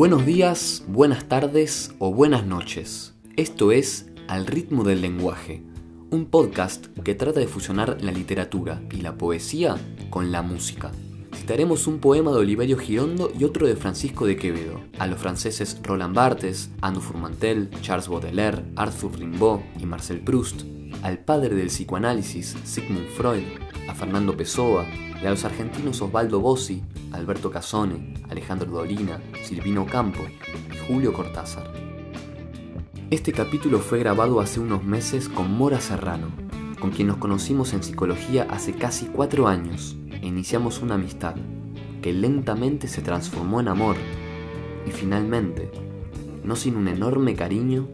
Buenos días, buenas tardes o buenas noches. Esto es Al ritmo del lenguaje, un podcast que trata de fusionar la literatura y la poesía con la música. Citaremos un poema de Oliverio Girondo y otro de Francisco de Quevedo, a los franceses Roland Barthes, Anne Fourmantel, Charles Baudelaire, Arthur Rimbaud y Marcel Proust, al padre del psicoanálisis Sigmund Freud, a Fernando Pessoa y a los argentinos Osvaldo Bossi, Alberto Casone, Alejandro Dolina, Silvino Campo y Julio Cortázar. Este capítulo fue grabado hace unos meses con Mora Serrano, con quien nos conocimos en psicología hace casi cuatro años e iniciamos una amistad que lentamente se transformó en amor y finalmente, no sin un enorme cariño,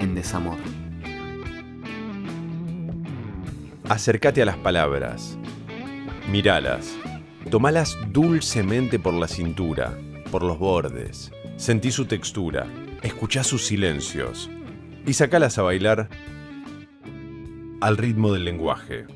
en desamor. Acércate a las palabras, miralas, tomalas dulcemente por la cintura, por los bordes, sentí su textura, escuchá sus silencios. Y sacalas a bailar al ritmo del lenguaje.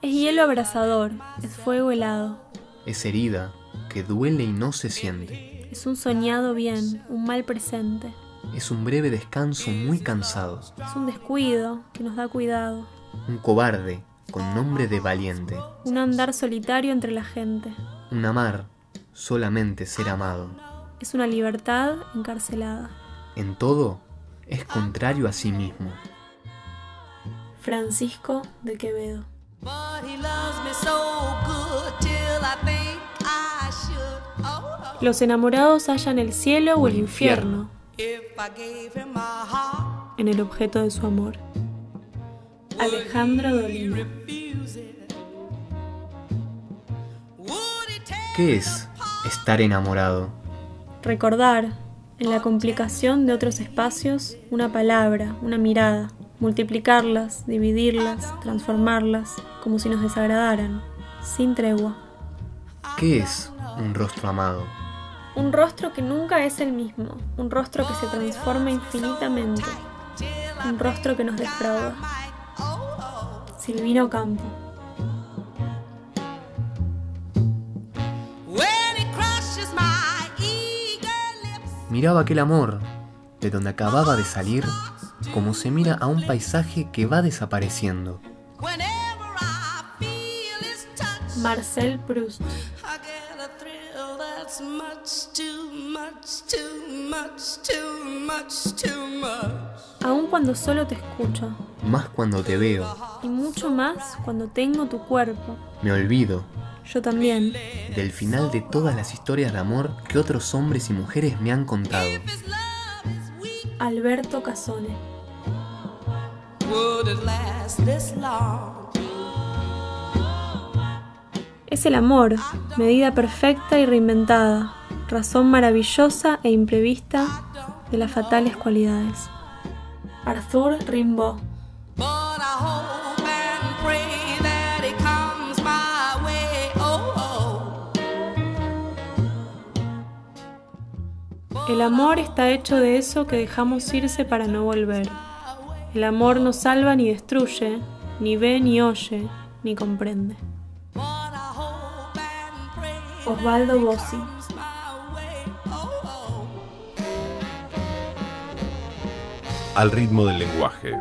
Es hielo abrasador, es fuego helado. Es herida que duele y no se siente. Es un soñado bien, un mal presente. Es un breve descanso muy cansado. Es un descuido que nos da cuidado. Un cobarde con nombre de valiente. Un andar solitario entre la gente. Un amar, solamente ser amado. Es una libertad encarcelada. En todo, es contrario a sí mismo. Francisco de Quevedo. Los enamorados hallan el cielo o el infierno en el objeto de su amor. Alejandro Dolina. ¿Qué es estar enamorado? Recordar, en la complicación de otros espacios, una palabra, una mirada, multiplicarlas, dividirlas, transformarlas, como si nos desagradaran, sin tregua. ¿Qué es un rostro amado? Un rostro que nunca es el mismo, un rostro que se transforma infinitamente, un rostro que nos defrauda. Silvino Campo. Miraba aquel amor de donde acababa de salir como se mira a un paisaje que va desapareciendo. Marcel Proust. Aún cuando solo te escucho. Más cuando te veo. Y mucho más cuando tengo tu cuerpo. Me olvido. Yo también. Del final de todas las historias de amor que otros hombres y mujeres me han contado. Alberto Casone. Es el amor, medida perfecta y reinventada, razón maravillosa e imprevista de las fatales cualidades. Arthur Rimbaud. El amor está hecho de eso que dejamos irse para no volver. El amor no salva ni destruye, ni ve ni oye, ni comprende. Osvaldo Bossi. Al ritmo del lenguaje.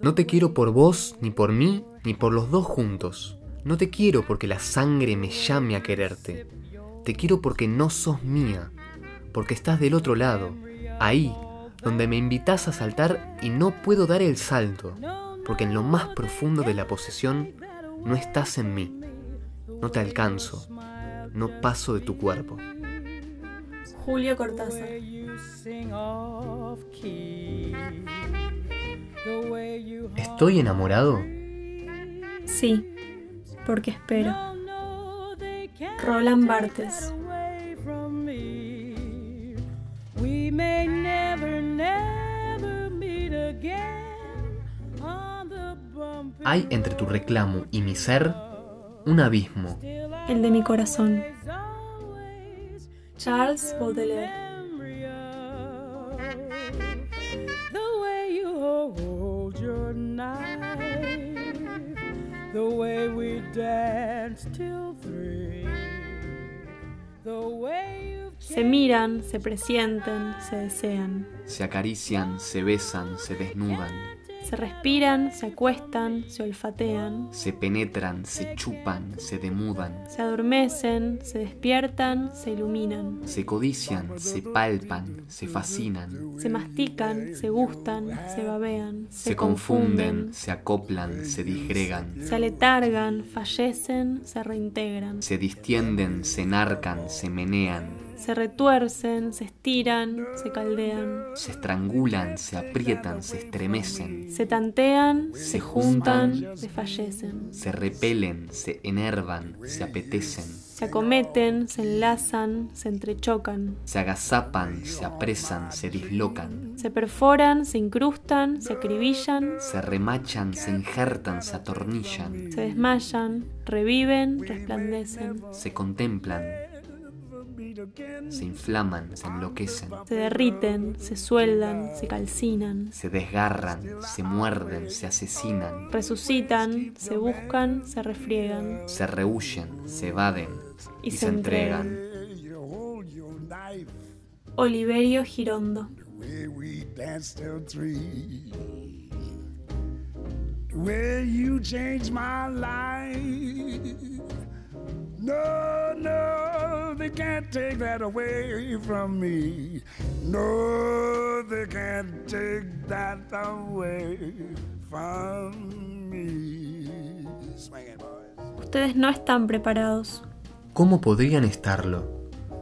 No te quiero por vos, ni por mí, ni por los dos juntos. No te quiero porque la sangre me llame a quererte. Te quiero porque no sos mía, porque estás del otro lado, ahí, donde me invitas a saltar y no puedo dar el salto, porque en lo más profundo de la posesión no estás en mí. No te alcanzo, no paso de tu cuerpo. Julio Cortázar. ¿Estoy enamorado? Sí, porque espero. Roland Barthes. Hay entre tu reclamo y mi ser un abismo. El de mi corazón. Charles Baudelaire. Se miran, se presienten, se desean. Se acarician, se besan, se desnudan. Se respiran, se acuestan, se olfatean. se penetran, se chupan, se demudan, Se adormecen, se despiertan, se iluminan. se codician, se palpan, se fascinan, Se mastican, se gustan, se babean. se confunden, se acoplan, se disgregan, Se aletargan, fallecen, se reintegran. se distienden, se enarcan, se menean, Se retuercen, se estiran, se caldean. se estrangulan, se aprietan, se estremecen, Se tantean, Se se juntan, se fallecen. se repelen, se enervan, se apetecen, Se acometen, se enlazan, se entrechocan. se agazapan, se apresan, se dislocan, Se perforan, se incrustan, se acribillan, se remachan, se injertan, se atornillan, se desmayan, reviven, resplandecen. se contemplan, se inflaman, se enloquecen, Se derriten, se sueldan, se calcinan. se desgarran, se muerden, se asesinan, Resucitan, se buscan, se refriegan. se rehuyen, se evaden Y y, se se entregan. Oliverio Girondo. way you changed my life. They can't take that away from me. No, they can't take that away from me. Swing it, boys. Ustedes no están preparados. ¿Cómo podrían estarlo?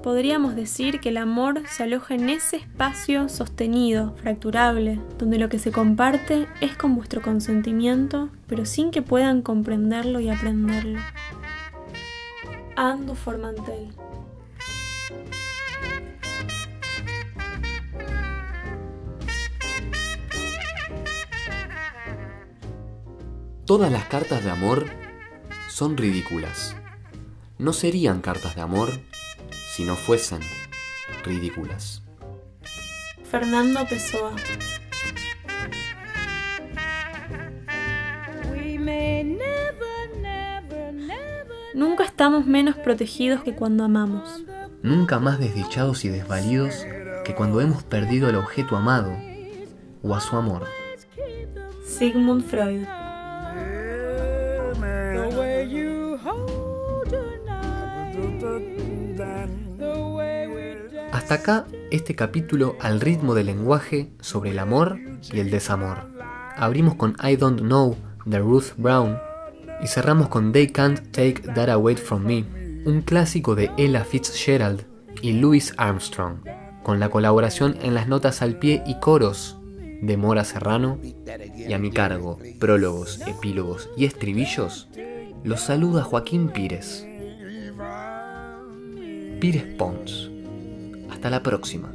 Podríamos decir que el amor se aloja en ese espacio sostenido, fracturable, donde lo que se comparte es con vuestro consentimiento, pero sin que puedan comprenderlo y aprenderlo. Ando Formantel. Todas las cartas de amor son ridículas. No serían cartas de amor si no fuesen ridículas. Fernando Pessoa. Nunca estamos menos protegidos que cuando amamos. Nunca más desdichados y desvalidos que cuando hemos perdido al objeto amado o a su amor. Sigmund Freud. Hasta acá este capítulo al ritmo del lenguaje sobre el amor y el desamor. Abrimos con I Don't Know de Ruth Brown y cerramos con They Can't Take That Away From Me, un clásico de Ella Fitzgerald y Louis Armstrong, con la colaboración en las notas al pie y coros de Mora Serrano y a mi cargo, prólogos, epílogos y estribillos, los saluda Joaquín Pires. Pires Pons. Hasta la próxima.